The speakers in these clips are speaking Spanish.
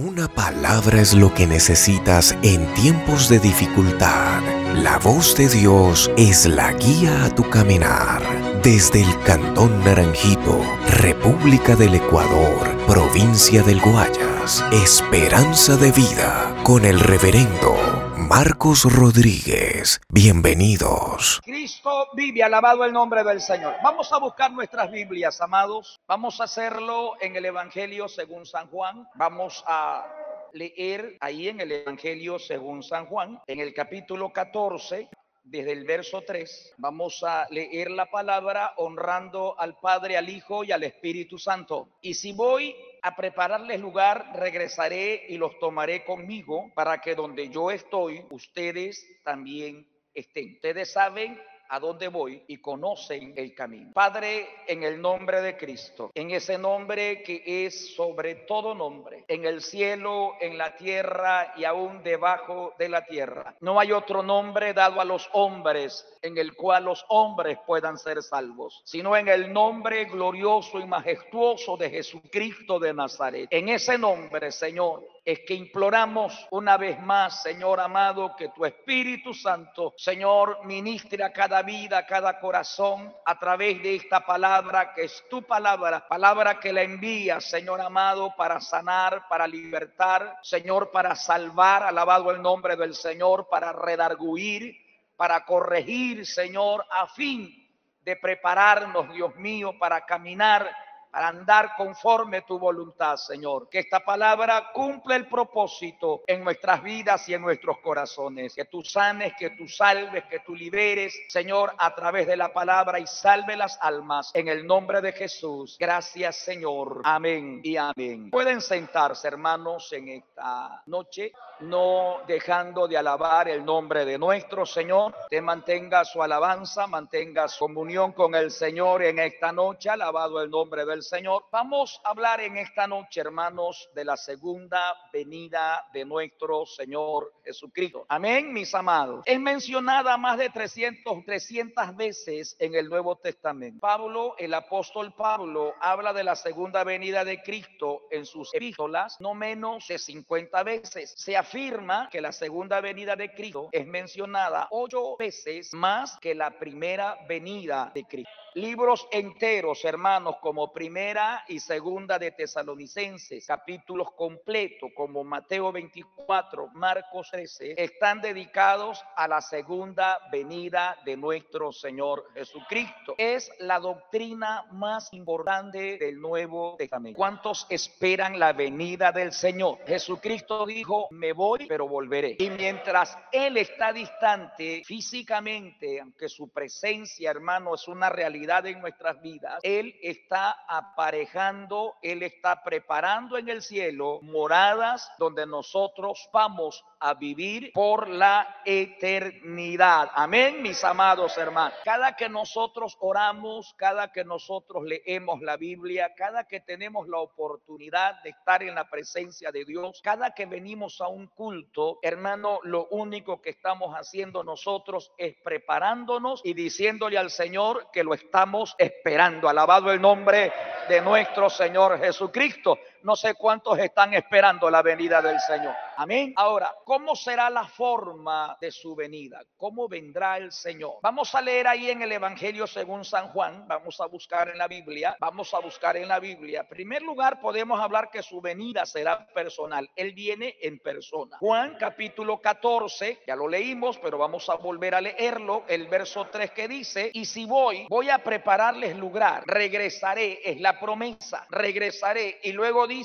Una palabra es lo que necesitas en tiempos de dificultad. La voz de Dios es la guía a tu caminar. Desde el Cantón Naranjito, República del Ecuador, provincia del Guayas, Esperanza de Vida, con el reverendo Marcos Rodríguez. Bienvenidos. Cristo vive, alabado el nombre del Señor. Vamos a buscar nuestras Biblias, amados. Vamos a hacerlo en el Evangelio según San Juan. Vamos a leer ahí en el Evangelio según San Juan, en el capítulo 14, desde el verso 3, vamos a leer la palabra honrando al Padre, al Hijo y al Espíritu Santo. Y si voy a prepararles lugar, regresaré y los tomaré conmigo para que donde yo estoy, ustedes también estén. Ustedes saben a dónde voy y conocen el camino. Padre, en el nombre de Cristo, en ese nombre que es sobre todo nombre, en el cielo, en la tierra y aún debajo de la tierra. No hay otro nombre dado a los hombres en el cual los hombres puedan ser salvos, sino en el nombre glorioso y majestuoso de Jesucristo de Nazaret. En ese nombre, Señor, es que imploramos una vez más, Señor amado, que tu Espíritu Santo, Señor, ministre a cada vida, cada corazón, a través de esta palabra que es tu palabra, palabra que la envía, Señor amado, para sanar, para libertar, Señor, para salvar, alabado el nombre del Señor, para redarguir, para corregir, Señor, a fin de prepararnos, Dios mío, para caminar para andar conforme tu voluntad, Señor. Que esta palabra cumpla el propósito en nuestras vidas y en nuestros corazones. Que tú sanes, que tú salves, que tú liberes, Señor, a través de la palabra y salve las almas en el nombre de Jesús. Gracias, Señor. Amén y amén. Pueden sentarse, hermanos, en esta noche no dejando de alabar el nombre de nuestro Señor. Te mantenga su alabanza, mantenga su comunión con el Señor en esta noche, alabado el nombre del Señor. Vamos a hablar en esta noche, hermanos, de la segunda venida de nuestro Señor Jesucristo. Amén, mis amados. Es mencionada más de 300, 300 veces en el Nuevo Testamento. Pablo, el apóstol Pablo, habla de la segunda venida de Cristo en sus epístolas no menos de 50 veces. Se afirma que la segunda venida de Cristo es mencionada ocho veces más que la primera venida de Cristo libros enteros, hermanos, como primera y segunda de Tesalonicenses, capítulos completos como Mateo 24, Marcos 13, están dedicados a la segunda venida de nuestro Señor Jesucristo. Es la doctrina más importante del Nuevo Testamento. ¿Cuántos esperan la venida del Señor? Jesucristo dijo, me voy, pero volveré. Y mientras Él está distante físicamente, aunque su presencia, hermano, es una realidad, en nuestras vidas, Él está aparejando, Él está preparando en el cielo moradas donde nosotros vamos a vivir por la eternidad. Amén, mis amados hermanos. Cada que nosotros oramos, cada que nosotros leemos la Biblia, cada que tenemos la oportunidad de estar en la presencia de Dios, cada que venimos a un culto, hermano, lo único que estamos haciendo nosotros es preparándonos y diciéndole al Señor que lo estamos esperando. Alabado el nombre de nuestro Señor Jesucristo. No sé cuántos están esperando la venida del Señor. Amén. Ahora, ¿cómo será la forma de su venida? ¿Cómo vendrá el Señor? Vamos a leer ahí en el Evangelio según San Juan. Vamos a buscar en la Biblia. Vamos a buscar en la Biblia. En primer lugar, podemos hablar que su venida será personal. Él viene en persona. Juan capítulo 14, ya lo leímos, pero vamos a volver a leerlo. El verso 3 que dice, y si voy, voy a prepararles lugar. Regresaré, es la promesa. Regresaré. Y luego dice,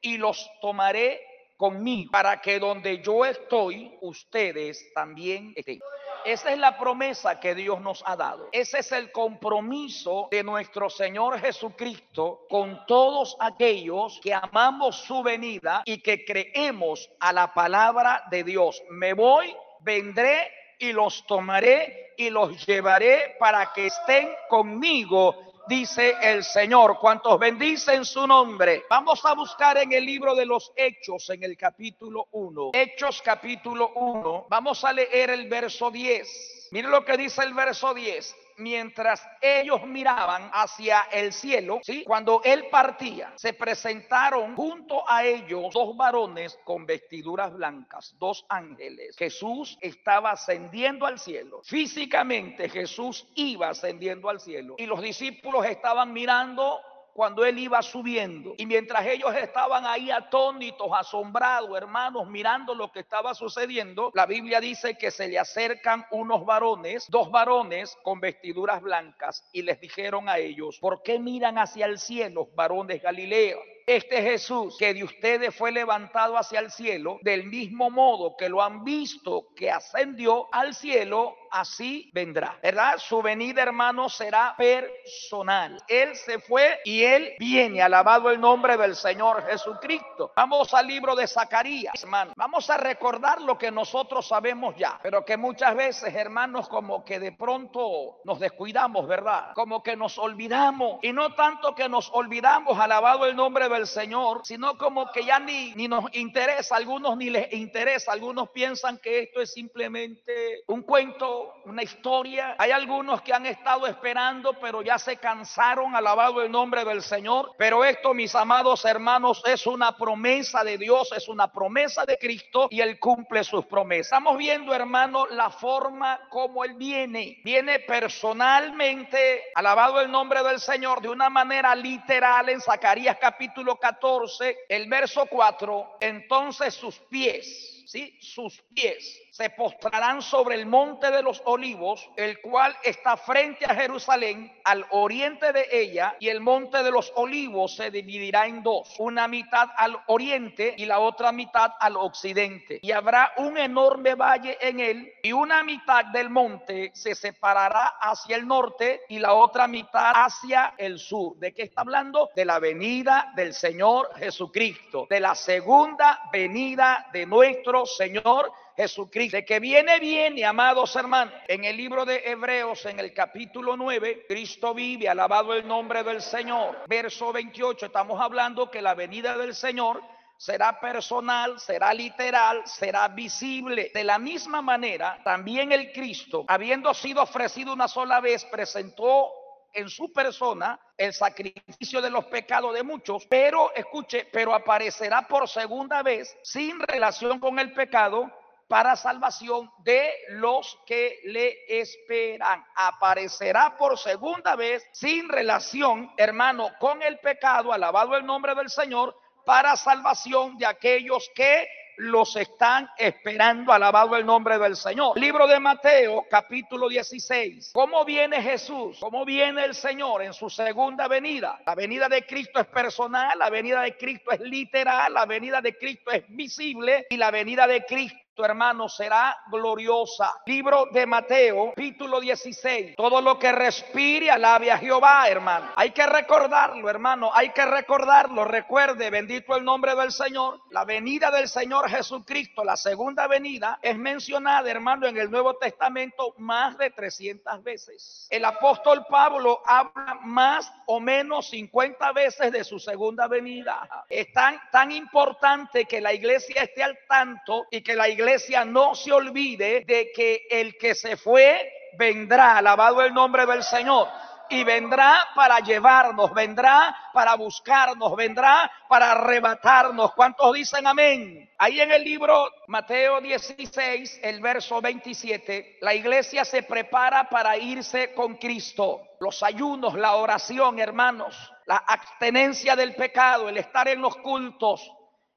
y los tomaré conmigo para que donde yo estoy, ustedes también estén. Esa es la promesa que Dios nos ha dado. Ese es el compromiso de nuestro Señor Jesucristo con todos aquellos que amamos su venida y que creemos a la palabra de Dios. Me voy, vendré y los tomaré y los llevaré para que estén conmigo dice el Señor. Cuantos bendicen su nombre. Vamos a buscar en el libro de los Hechos, en el capítulo 1. Hechos capítulo 1. Vamos a leer el verso 10. Mire lo que dice el verso 10. Mientras ellos miraban hacia el cielo, ¿sí? cuando él partía, se presentaron junto a ellos dos varones con vestiduras blancas, dos ángeles. Jesús estaba ascendiendo al cielo. Físicamente Jesús iba ascendiendo al cielo y los discípulos estaban mirando cuando él iba subiendo. Y mientras ellos estaban ahí atónitos, asombrados, hermanos, mirando lo que estaba sucediendo, la Biblia dice que se le acercan unos varones, dos varones con vestiduras blancas, y les dijeron a ellos, ¿por qué miran hacia el cielo, varones Galileo? Este Jesús que de ustedes fue levantado hacia el cielo, del mismo modo que lo han visto que ascendió al cielo, así vendrá. ¿Verdad? Su venida, hermano, será personal. Él se fue y él viene. Alabado el nombre del Señor Jesucristo. Vamos al libro de Zacarías, hermano. Vamos a recordar lo que nosotros sabemos ya, pero que muchas veces, hermanos, como que de pronto nos descuidamos, ¿verdad? Como que nos olvidamos. Y no tanto que nos olvidamos, alabado el nombre del Señor, sino como que ya ni, ni nos interesa, algunos ni les interesa, algunos piensan que esto es simplemente un cuento, una historia. Hay algunos que han estado esperando, pero ya se cansaron, alabado el nombre del Señor. Pero esto, mis amados hermanos, es una promesa de Dios, es una promesa de Cristo y Él cumple sus promesas. Estamos viendo, hermano, la forma como Él viene. Viene personalmente, alabado el nombre del Señor, de una manera literal en Zacarías capítulo 14, el verso 4, entonces sus pies, ¿sí? Sus pies se postrarán sobre el monte de los olivos, el cual está frente a Jerusalén, al oriente de ella, y el monte de los olivos se dividirá en dos, una mitad al oriente y la otra mitad al occidente. Y habrá un enorme valle en él, y una mitad del monte se separará hacia el norte y la otra mitad hacia el sur. ¿De qué está hablando? De la venida del Señor Jesucristo, de la segunda venida de nuestro Señor Jesucristo. De que viene, viene, amados hermanos. En el libro de Hebreos, en el capítulo 9, Cristo vive, alabado el nombre del Señor. Verso 28, estamos hablando que la venida del Señor será personal, será literal, será visible. De la misma manera, también el Cristo, habiendo sido ofrecido una sola vez, presentó en su persona el sacrificio de los pecados de muchos, pero escuche, pero aparecerá por segunda vez sin relación con el pecado para salvación de los que le esperan. Aparecerá por segunda vez sin relación, hermano, con el pecado, alabado el nombre del Señor, para salvación de aquellos que los están esperando, alabado el nombre del Señor. Libro de Mateo, capítulo 16. ¿Cómo viene Jesús? ¿Cómo viene el Señor en su segunda venida? La venida de Cristo es personal, la venida de Cristo es literal, la venida de Cristo es visible y la venida de Cristo hermano, será gloriosa. Libro de Mateo, capítulo 16. Todo lo que respire, alabe a Jehová, hermano. Hay que recordarlo, hermano. Hay que recordarlo. Recuerde, bendito el nombre del Señor. La venida del Señor Jesucristo, la segunda venida, es mencionada, hermano, en el Nuevo Testamento más de 300 veces. El apóstol Pablo habla más o menos 50 veces de su segunda venida. Es tan, tan importante que la iglesia esté al tanto y que la iglesia no se olvide de que el que se fue vendrá, alabado el nombre del Señor. Y vendrá para llevarnos, vendrá para buscarnos, vendrá para arrebatarnos. ¿Cuántos dicen amén? Ahí en el libro Mateo 16, el verso 27, la iglesia se prepara para irse con Cristo. Los ayunos, la oración, hermanos, la abstenencia del pecado, el estar en los cultos,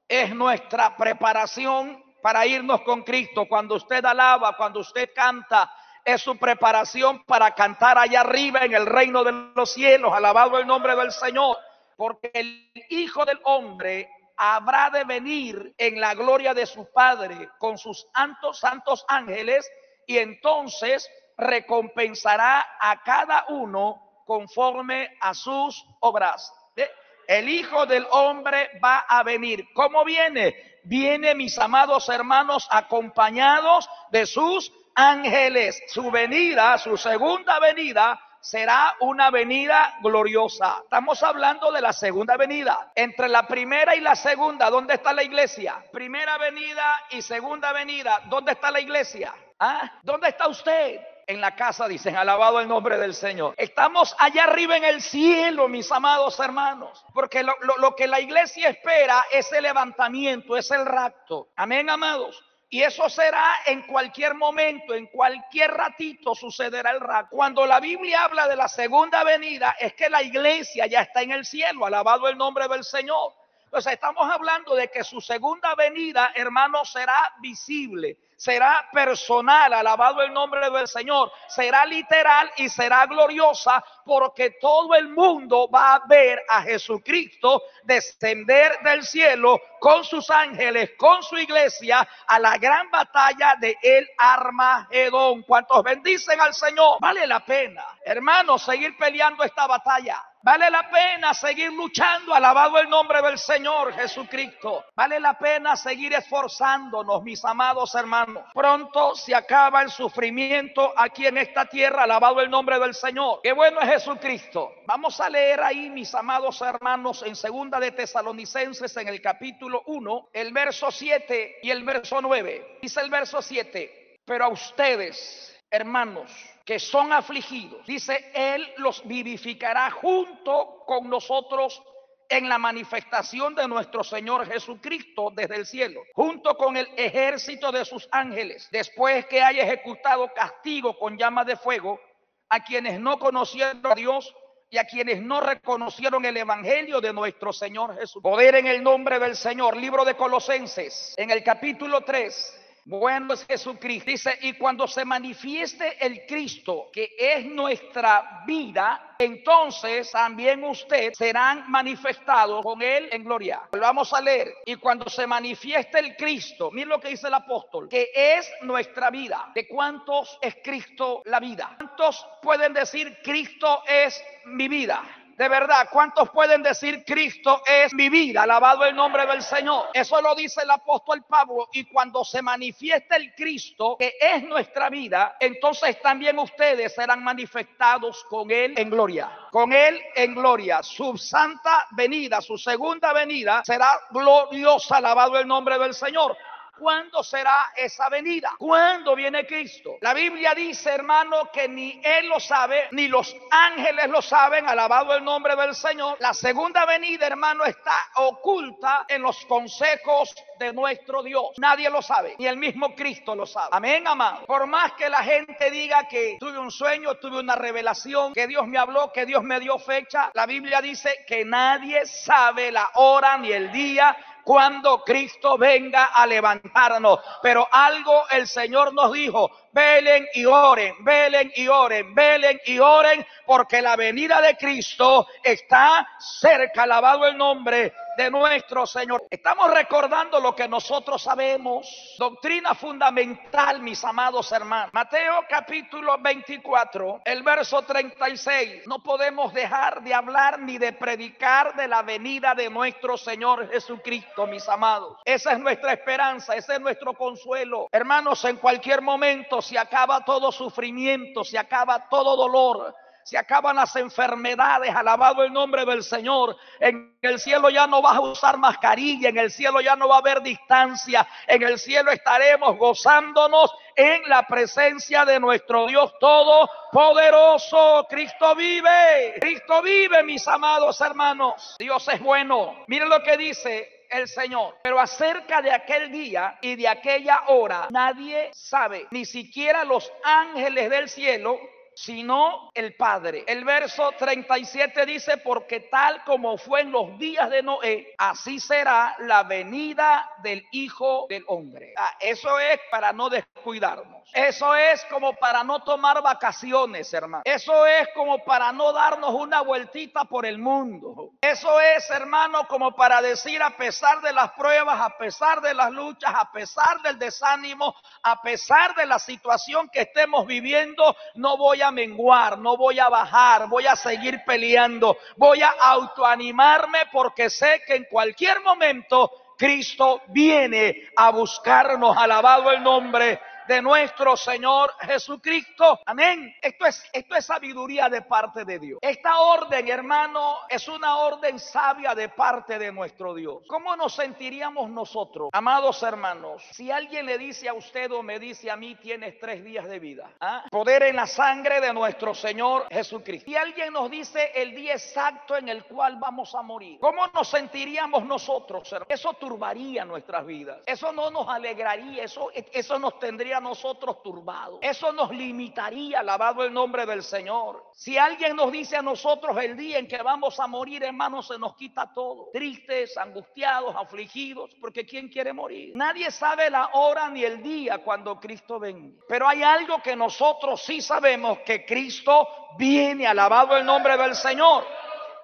es nuestra preparación para irnos con Cristo. Cuando usted alaba, cuando usted canta, es su preparación para cantar allá arriba en el reino de los cielos. Alabado el nombre del Señor. Porque el Hijo del Hombre habrá de venir en la gloria de su Padre con sus santos, santos ángeles y entonces recompensará a cada uno conforme a sus obras. El Hijo del Hombre va a venir. ¿Cómo viene? Viene, mis amados hermanos, acompañados de sus ángeles. Su venida, su segunda venida, será una venida gloriosa. Estamos hablando de la segunda venida. Entre la primera y la segunda, ¿dónde está la iglesia? Primera venida y segunda venida, ¿dónde está la iglesia? ¿Ah? ¿Dónde está usted? en la casa, dicen, alabado el nombre del Señor. Estamos allá arriba en el cielo, mis amados hermanos, porque lo, que la iglesia espera es el levantamiento, es el rapto. Amén, amados. Y eso será en cualquier momento, en cualquier ratito sucederá el rapto. Cuando la Biblia habla de la segunda venida, es que la iglesia ya está en el cielo, alabado el nombre del Señor. Entonces estamos hablando de que su segunda venida, hermano, será visible será personal, alabado el nombre del Señor, será literal y será gloriosa porque todo el mundo va a ver a Jesucristo descender del cielo con sus ángeles, con su iglesia a la gran batalla de el Armagedón. ¿Cuántos bendicen al Señor? Vale la pena, hermanos, seguir peleando esta batalla. Vale la pena seguir luchando, alabado el nombre del Señor Jesucristo. Vale la pena seguir esforzándonos, mis amados hermanos. Pronto se acaba el sufrimiento aquí en esta tierra, alabado el nombre del Señor. Qué bueno es Jesucristo. Vamos a leer ahí, mis amados hermanos, en segunda de Tesalonicenses, en el capítulo 1, el verso 7 y el verso 9. Dice el verso 7, pero a ustedes, hermanos, que son afligidos. Dice, Él los vivificará junto con nosotros en la manifestación de nuestro Señor Jesucristo desde el cielo, junto con el ejército de sus ángeles, después que haya ejecutado castigo con llama de fuego a quienes no conocieron a Dios y a quienes no reconocieron el evangelio de nuestro Señor Jesús. Poder en el nombre del Señor, libro de Colosenses, en el capítulo 3, bueno es Jesucristo. Dice, y cuando se manifieste el Cristo, que es nuestra vida, entonces también ustedes serán manifestados con Él en gloria. Vamos a leer. Y cuando se manifieste el Cristo, miren lo que dice el apóstol, que es nuestra vida. ¿De cuántos es Cristo la vida? ¿Cuántos pueden decir Cristo es mi vida? De verdad, ¿cuántos pueden decir Cristo es mi vida? Alabado el nombre del Señor. Eso lo dice el apóstol Pablo. Y cuando se manifiesta el Cristo, que es nuestra vida, entonces también ustedes serán manifestados con Él en gloria. Con Él en gloria. Su santa venida, su segunda venida, será gloriosa. Alabado el nombre del Señor. ¿Cuándo será esa venida? ¿Cuándo viene Cristo? La Biblia dice, hermano, que ni Él lo sabe, ni los ángeles lo saben, alabado el nombre del Señor. La segunda venida, hermano, está oculta en los consejos de nuestro Dios. Nadie lo sabe, ni el mismo Cristo lo sabe. Amén, amado. Por más que la gente diga que tuve un sueño, tuve una revelación, que Dios me habló, que Dios me dio fecha, la Biblia dice que nadie sabe la hora ni el día cuando Cristo venga a levantarnos. Pero algo el Señor nos dijo, velen y oren, velen y oren, velen y oren, porque la venida de Cristo está cerca, alabado el nombre de nuestro Señor. Estamos recordando lo que nosotros sabemos, doctrina fundamental, mis amados hermanos. Mateo capítulo 24, el verso 36. No podemos dejar de hablar ni de predicar de la venida de nuestro Señor Jesucristo, mis amados. Esa es nuestra esperanza, ese es nuestro consuelo. Hermanos, en cualquier momento se acaba todo sufrimiento, se acaba todo dolor se acaban las enfermedades, alabado el nombre del Señor. En el cielo ya no vas a usar mascarilla, en el cielo ya no va a haber distancia, en el cielo estaremos gozándonos en la presencia de nuestro Dios Todopoderoso. Cristo vive, Cristo vive, mis amados hermanos. Dios es bueno. Miren lo que dice el Señor. Pero acerca de aquel día y de aquella hora, nadie sabe, ni siquiera los ángeles del cielo, sino el Padre. El verso 37 dice, porque tal como fue en los días de Noé, así será la venida del Hijo del Hombre. Ah, eso es para no descuidarnos. Eso es como para no tomar vacaciones, hermano. Eso es como para no darnos una vueltita por el mundo. Eso es, hermano, como para decir a pesar de las pruebas, a pesar de las luchas, a pesar del desánimo, a pesar de la situación que estemos viviendo, no voy a menguar, no voy a bajar, voy a seguir peleando, voy a autoanimarme porque sé que en cualquier momento Cristo viene a buscarnos, alabado el nombre de nuestro Señor Jesucristo. Amén. Esto es, esto es sabiduría de parte de Dios. Esta orden, hermano, es una orden sabia de parte de nuestro Dios. ¿Cómo nos sentiríamos nosotros, amados hermanos, si alguien le dice a usted o me dice a mí, tienes tres días de vida? ¿Ah? Poder en la sangre de nuestro Señor Jesucristo. Si alguien nos dice el día exacto en el cual vamos a morir, ¿cómo nos sentiríamos nosotros, hermano? Eso turbaría nuestras vidas. Eso no nos alegraría, eso, eso nos tendría a nosotros turbados. Eso nos limitaría, alabado el nombre del Señor. Si alguien nos dice a nosotros el día en que vamos a morir, hermano, se nos quita todo. Tristes, angustiados, afligidos, porque ¿quién quiere morir? Nadie sabe la hora ni el día cuando Cristo venga. Pero hay algo que nosotros sí sabemos, que Cristo viene, alabado el nombre del Señor.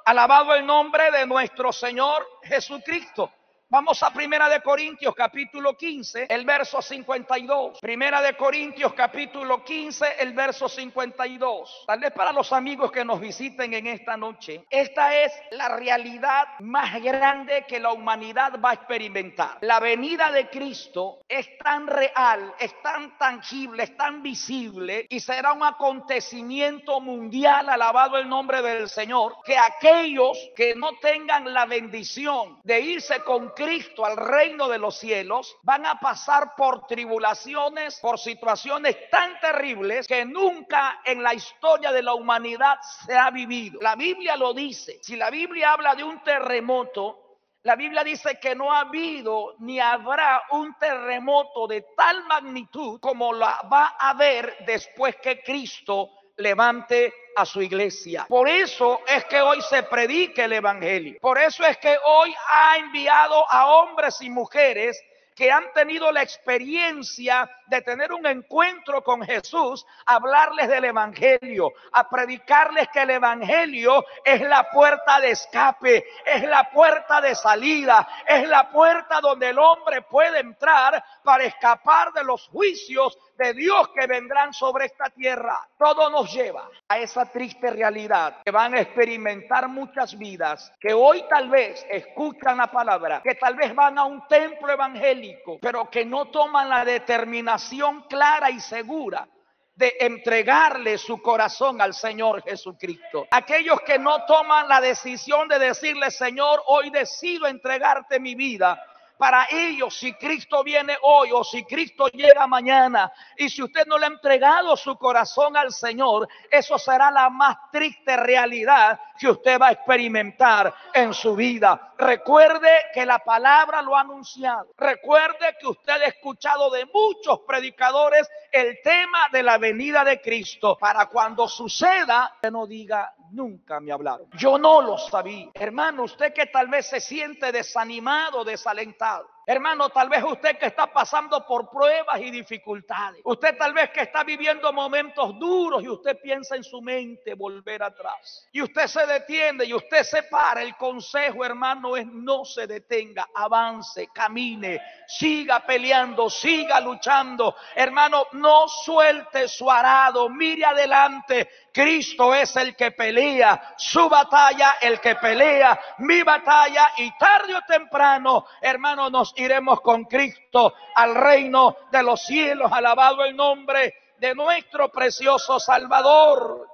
Alabado el nombre de nuestro Señor Jesucristo. Vamos a Primera de Corintios capítulo 15, el verso 52. Primera de Corintios capítulo 15, el verso 52. Tal vez para los amigos que nos visiten en esta noche, esta es la realidad más grande que la humanidad va a experimentar. La venida de Cristo es tan real, es tan tangible, es tan visible y será un acontecimiento mundial, alabado el nombre del Señor, que aquellos que no tengan la bendición de irse con Cristo al reino de los cielos van a pasar por tribulaciones, por situaciones tan terribles que nunca en la historia de la humanidad se ha vivido. La Biblia lo dice. Si la Biblia habla de un terremoto, la Biblia dice que no ha habido ni habrá un terremoto de tal magnitud como la va a haber después que Cristo levante a su iglesia. Por eso es que hoy se predique el Evangelio. Por eso es que hoy ha enviado a hombres y mujeres que han tenido la experiencia de tener un encuentro con Jesús, hablarles del Evangelio, a predicarles que el Evangelio es la puerta de escape, es la puerta de salida, es la puerta donde el hombre puede entrar para escapar de los juicios de Dios que vendrán sobre esta tierra. Todo nos lleva a esa triste realidad que van a experimentar muchas vidas que hoy tal vez escuchan la palabra, que tal vez van a un templo evangélico, pero que no toman la determinación clara y segura de entregarle su corazón al Señor Jesucristo. Aquellos que no toman la decisión de decirle, Señor, hoy decido entregarte mi vida para ellos si Cristo viene hoy o si Cristo llega mañana y si usted no le ha entregado su corazón al Señor, eso será la más triste realidad que usted va a experimentar en su vida. Recuerde que la palabra lo ha anunciado. Recuerde que usted ha escuchado de muchos predicadores el tema de la venida de Cristo. Para cuando suceda, que no diga, nunca me hablaron. Yo no lo sabía. Hermano, usted que tal vez se siente desanimado, desalentado. Hermano, tal vez usted que está pasando por pruebas y dificultades. Usted tal vez que está viviendo momentos duros y usted piensa en su mente volver atrás. Y usted se detiene y usted se para. El consejo, hermano, es no se detenga, avance, camine, siga peleando, siga luchando. Hermano, no suelte su arado, mire adelante. Cristo es el que pelea, su batalla el que pelea, mi batalla y tarde o temprano, hermano, nos iremos con Cristo al reino de los cielos. Alabado el nombre de nuestro precioso Salvador.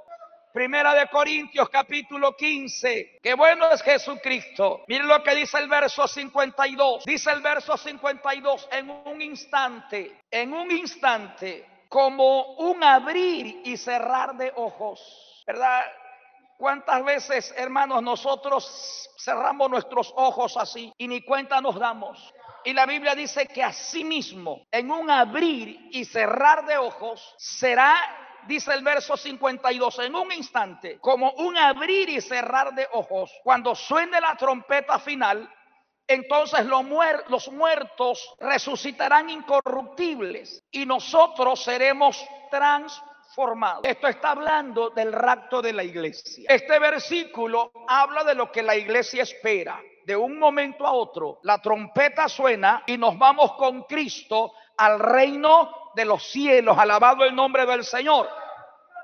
Primera de Corintios capítulo 15. Qué bueno es Jesucristo. Miren lo que dice el verso 52. Dice el verso 52 en un instante, en un instante, como un abrir y cerrar de ojos. ¿Verdad? ¿Cuántas veces, hermanos, nosotros cerramos nuestros ojos así y ni cuenta nos damos? Y la Biblia dice que así mismo, en un abrir y cerrar de ojos, será, dice el verso 52, en un instante, como un abrir y cerrar de ojos. Cuando suene la trompeta final, entonces los, muertos resucitarán incorruptibles y nosotros seremos transformados. Esto está hablando del rapto de la iglesia. Este versículo habla de lo que la iglesia espera de un momento a otro, la trompeta suena y nos vamos con Cristo al reino de los cielos, alabado el nombre del Señor,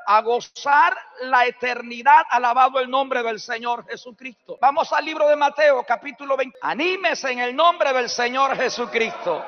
a gozar la eternidad, alabado el nombre del Señor Jesucristo. Vamos al libro de Mateo, capítulo 20. Anímese en el nombre del Señor Jesucristo.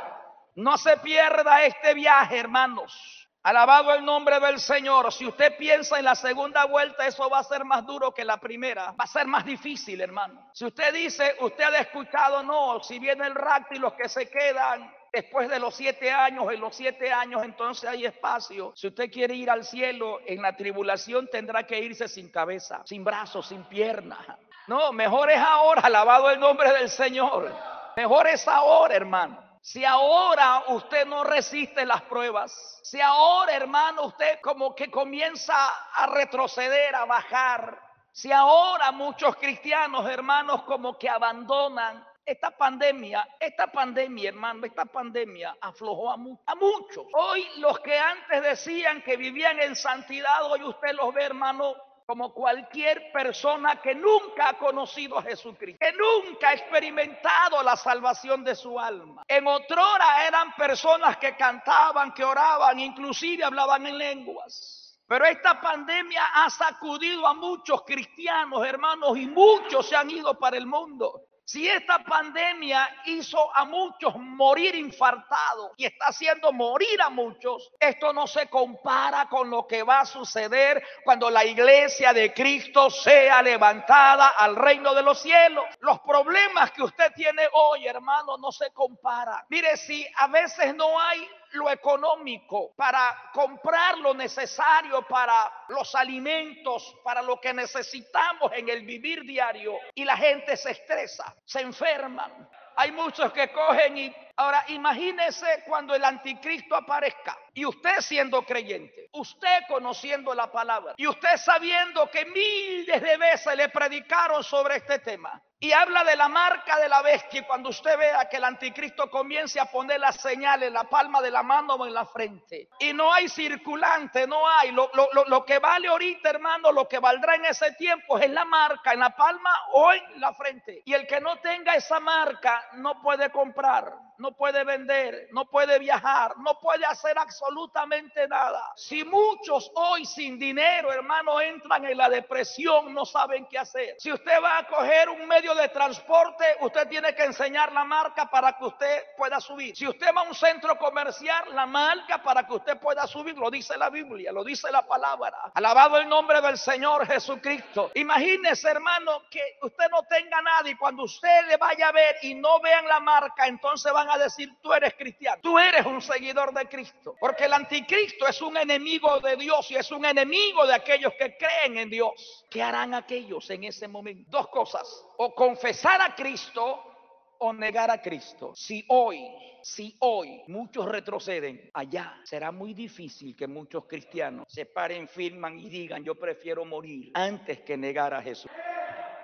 No se pierda este viaje, hermanos. Alabado el nombre del Señor. Si usted piensa en la segunda vuelta, eso va a ser más duro que la primera. Va a ser más difícil, hermano. Si usted dice, usted ha escuchado, no, si viene el rapto y los que se quedan después de los siete años, en los siete años entonces hay espacio. Si usted quiere ir al cielo, en la tribulación tendrá que irse sin cabeza, sin brazos, sin piernas. No, mejor es ahora, alabado el nombre del Señor. Mejor es ahora, hermano. Si ahora usted no resiste las pruebas, si ahora, hermano, usted como que comienza a retroceder, a bajar, si ahora muchos cristianos, hermanos, como que abandonan esta pandemia, esta pandemia, hermano, esta pandemia aflojó a, a, muchos. Hoy los que antes decían que vivían en santidad, hoy usted los ve, hermano, como cualquier persona que nunca ha conocido a Jesucristo, que nunca ha experimentado la salvación de su alma. En otrora eran personas que cantaban, que oraban, inclusive hablaban en lenguas. Pero esta pandemia ha sacudido a muchos cristianos, hermanos, y muchos se han ido para el mundo. Si esta pandemia hizo a muchos morir infartados y está haciendo morir a muchos, esto no se compara con lo que va a suceder cuando la iglesia de Cristo sea levantada al reino de los cielos. Los problemas que usted tiene hoy, hermano, no se comparan. Mire, si a veces no hay lo económico, para comprar lo necesario para los alimentos, para lo que necesitamos en el vivir diario. Y la gente se estresa, se enferman. Hay muchos que cogen y ahora imagínese cuando el anticristo aparezca y usted siendo creyente, usted conociendo la palabra y usted sabiendo que miles de veces le predicaron sobre este tema y habla de la marca de la bestia. Y cuando usted vea que el anticristo comience a poner las señales en la palma de la mano o en la frente, y no hay circulante, no hay. Lo, lo, que vale ahorita, hermano, lo que valdrá en ese tiempo es la marca en la palma o en la frente. Y el que no tenga esa marca no puede comprar no puede vender, no puede viajar, no puede hacer absolutamente nada. Si muchos hoy sin dinero, hermano, entran en la depresión, no saben qué hacer. Si usted va a coger un medio de transporte, usted tiene que enseñar la marca para que usted pueda subir. Si usted va a un centro comercial, la marca para que usted pueda subir, lo dice la Biblia, lo dice la palabra. Alabado el nombre del Señor Jesucristo. Imagínese, hermano, que usted no tenga nada y cuando usted le vaya a ver y no vean la marca, entonces van a decir, tú eres cristiano, tú eres un seguidor de Cristo. Porque el anticristo es un enemigo de Dios y es un enemigo de aquellos que creen en Dios. ¿Qué harán aquellos en ese momento? Dos cosas, o confesar a Cristo o negar a Cristo. Si hoy, si hoy muchos retroceden allá, será muy difícil que muchos cristianos se paren, firman y digan, yo prefiero morir antes que negar a Jesús.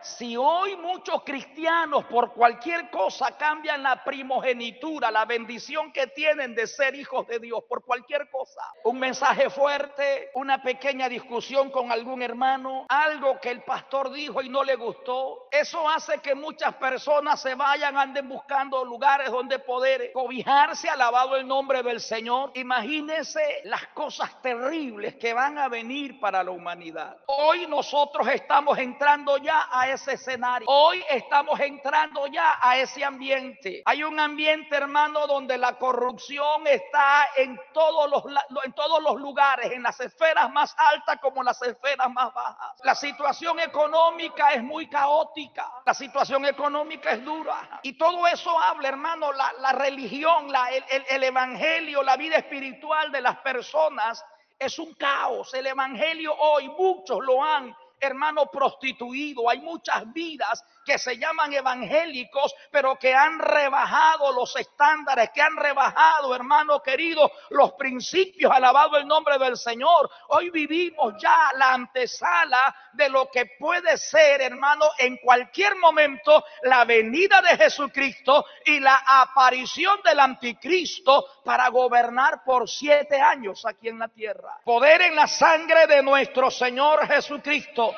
Si hoy muchos cristianos por cualquier cosa cambian la primogenitura, la bendición que tienen de ser hijos de Dios, por cualquier cosa, un mensaje fuerte, una pequeña discusión con algún hermano, algo que el pastor dijo y no le gustó, eso hace que muchas personas se vayan, anden buscando lugares donde poder cobijarse, alabado el nombre del Señor. Imagínense las cosas terribles que van a venir para la humanidad. Hoy nosotros estamos entrando ya a ese escenario. Hoy estamos entrando ya a ese ambiente. Hay un ambiente, hermano, donde la corrupción está en todos los, en todos los lugares, en las esferas más altas como las esferas más bajas. La situación económica es muy caótica. La situación económica es dura. Y todo eso habla, hermano, la, religión, la, el evangelio, la vida espiritual de las personas es un caos. El Evangelio hoy muchos lo han hermano prostituido. Hay muchas vidas que se llaman evangélicos, pero que han rebajado los estándares, que han rebajado, hermano querido, los principios, alabado el nombre del Señor. Hoy vivimos ya la antesala de lo que puede ser, hermano, en cualquier momento la venida de Jesucristo y la aparición del anticristo para gobernar por siete años aquí en la tierra. Poder en la sangre de nuestro Señor Jesucristo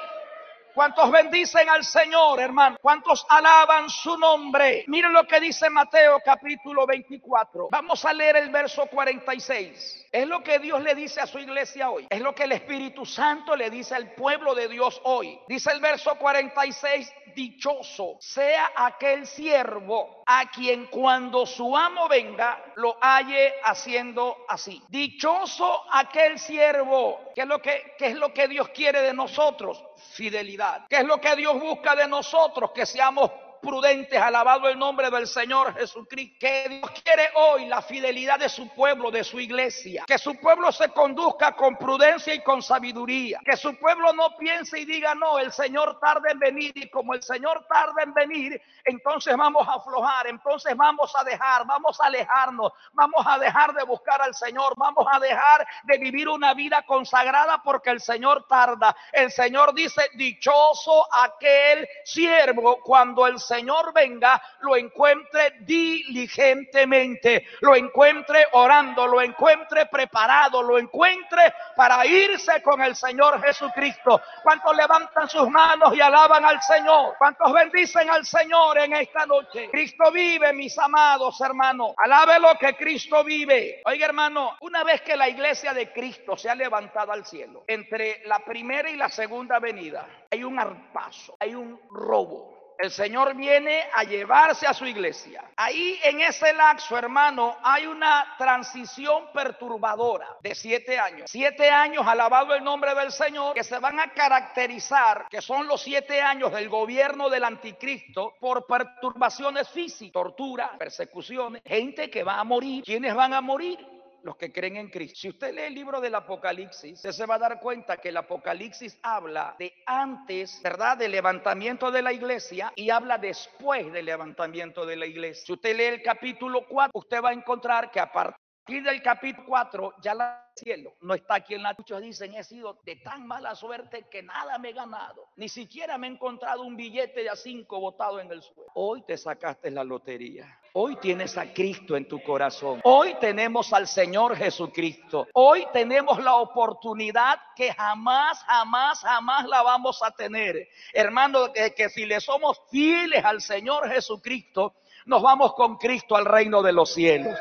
¿Cuántos bendicen al Señor, hermano? ¿Cuántos alaban su nombre? Miren lo que dice Mateo capítulo 24. Vamos a leer el verso 46. Es lo que Dios le dice a su iglesia hoy. Es lo que el Espíritu Santo le dice al pueblo de Dios hoy. Dice el verso 46, dichoso sea aquel siervo a quien cuando su amo venga lo halle haciendo así. Dichoso aquel siervo. ¿Qué es lo que, qué es lo que Dios quiere de nosotros? Fidelidad. ¿Qué es lo que Dios busca de nosotros? Que seamos prudentes, alabado el nombre del Señor Jesucristo. Que Dios quiere hoy la fidelidad de su pueblo, de su iglesia. Que su pueblo se conduzca con prudencia y con sabiduría. Que su pueblo no piense y diga, no, el Señor tarda en venir. Y como el Señor tarda en venir, entonces vamos a aflojar, entonces vamos a dejar, vamos a alejarnos, vamos a dejar de buscar al Señor, vamos a dejar de vivir una vida consagrada porque el Señor tarda. El Señor dice, dichoso aquel siervo cuando el Señor venga, lo encuentre diligentemente, lo encuentre orando, lo encuentre preparado, lo encuentre para irse con el Señor Jesucristo. ¿Cuántos levantan sus manos y alaban al Señor? ¿Cuántos bendicen al Señor en esta noche? Cristo vive, mis amados hermanos. Alabe lo que Cristo vive. Oiga, hermano, una vez que la iglesia de Cristo se ha levantado al cielo, entre la primera y la segunda venida, hay un arpazo, hay un robo el Señor viene a llevarse a su iglesia. Ahí en ese laxo, hermano, hay una transición perturbadora de siete años. Siete años, alabado el nombre del Señor, que se van a caracterizar, que son los siete años del gobierno del anticristo, por perturbaciones físicas, tortura, persecuciones, gente que va a morir. ¿Quiénes van a morir? Los que creen en Cristo. Si usted lee el libro del Apocalipsis, usted se va a dar cuenta que el Apocalipsis habla de antes, ¿verdad?, del levantamiento de la iglesia y habla después del levantamiento de la iglesia. Si usted lee el capítulo 4, usted va a encontrar que a partir del capítulo 4 ya la cielo no está aquí en la muchos dicen he sido de tan mala suerte que nada me he ganado ni siquiera me he encontrado un billete de a cinco botado en el suelo hoy te sacaste la lotería Hoy tienes a Cristo en tu corazón. Hoy tenemos al Señor Jesucristo. Hoy tenemos la oportunidad que jamás, jamás, jamás la vamos a tener. Hermano, que, que si le somos fieles al Señor Jesucristo, nos vamos con Cristo al reino de los cielos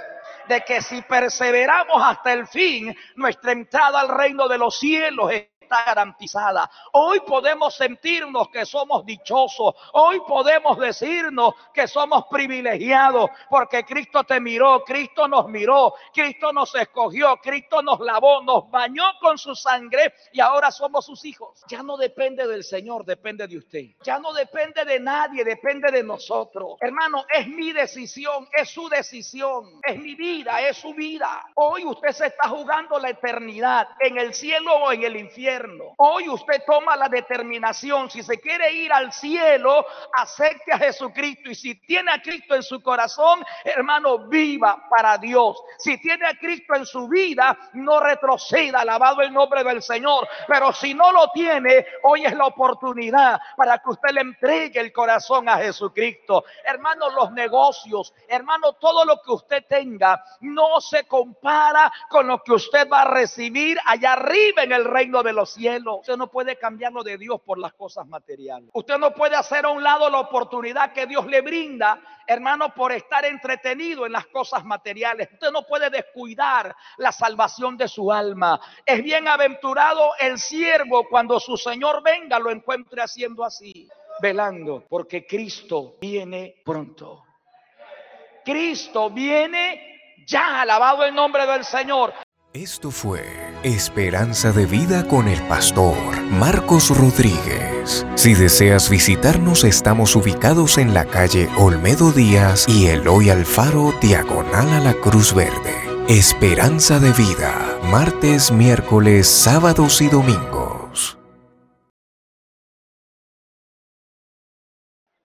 de que si perseveramos hasta el fin, nuestra entrada al reino de los cielos garantizada. Hoy podemos sentirnos que somos dichosos. Hoy podemos decirnos que somos privilegiados porque Cristo te miró, Cristo nos miró, Cristo nos escogió, Cristo nos lavó, nos bañó con su sangre y ahora somos sus hijos. Ya no depende del Señor, depende de usted. Ya no depende de nadie, depende de nosotros. Hermano, es mi decisión, es su decisión, es mi vida, es su vida. Hoy usted se está jugando la eternidad en el cielo o en el infierno. Hoy usted toma la determinación, si se quiere ir al cielo, acepte a Jesucristo. Y si tiene a Cristo en su corazón, hermano, viva para Dios. Si tiene a Cristo en su vida, no retroceda, alabado el nombre del Señor. Pero si no lo tiene, hoy es la oportunidad para que usted le entregue el corazón a Jesucristo. Hermano, los negocios, hermano, todo lo que usted tenga, no se compara con lo que usted va a recibir allá arriba en el reino de los cielo. Usted no puede cambiarlo de Dios por las cosas materiales. Usted no puede hacer a un lado la oportunidad que Dios le brinda, hermano, por estar entretenido en las cosas materiales. Usted no puede descuidar la salvación de su alma. Es bienaventurado el siervo cuando su Señor venga lo encuentre haciendo así, velando, porque Cristo viene pronto. Cristo viene ya, alabado el nombre del Señor. Esto fue Esperanza de Vida con el pastor Marcos Rodríguez. Si deseas visitarnos, estamos ubicados en la calle Olmedo Díaz y Eloy Alfaro, diagonal a la Cruz Verde. Esperanza de Vida, martes, miércoles, sábados y domingos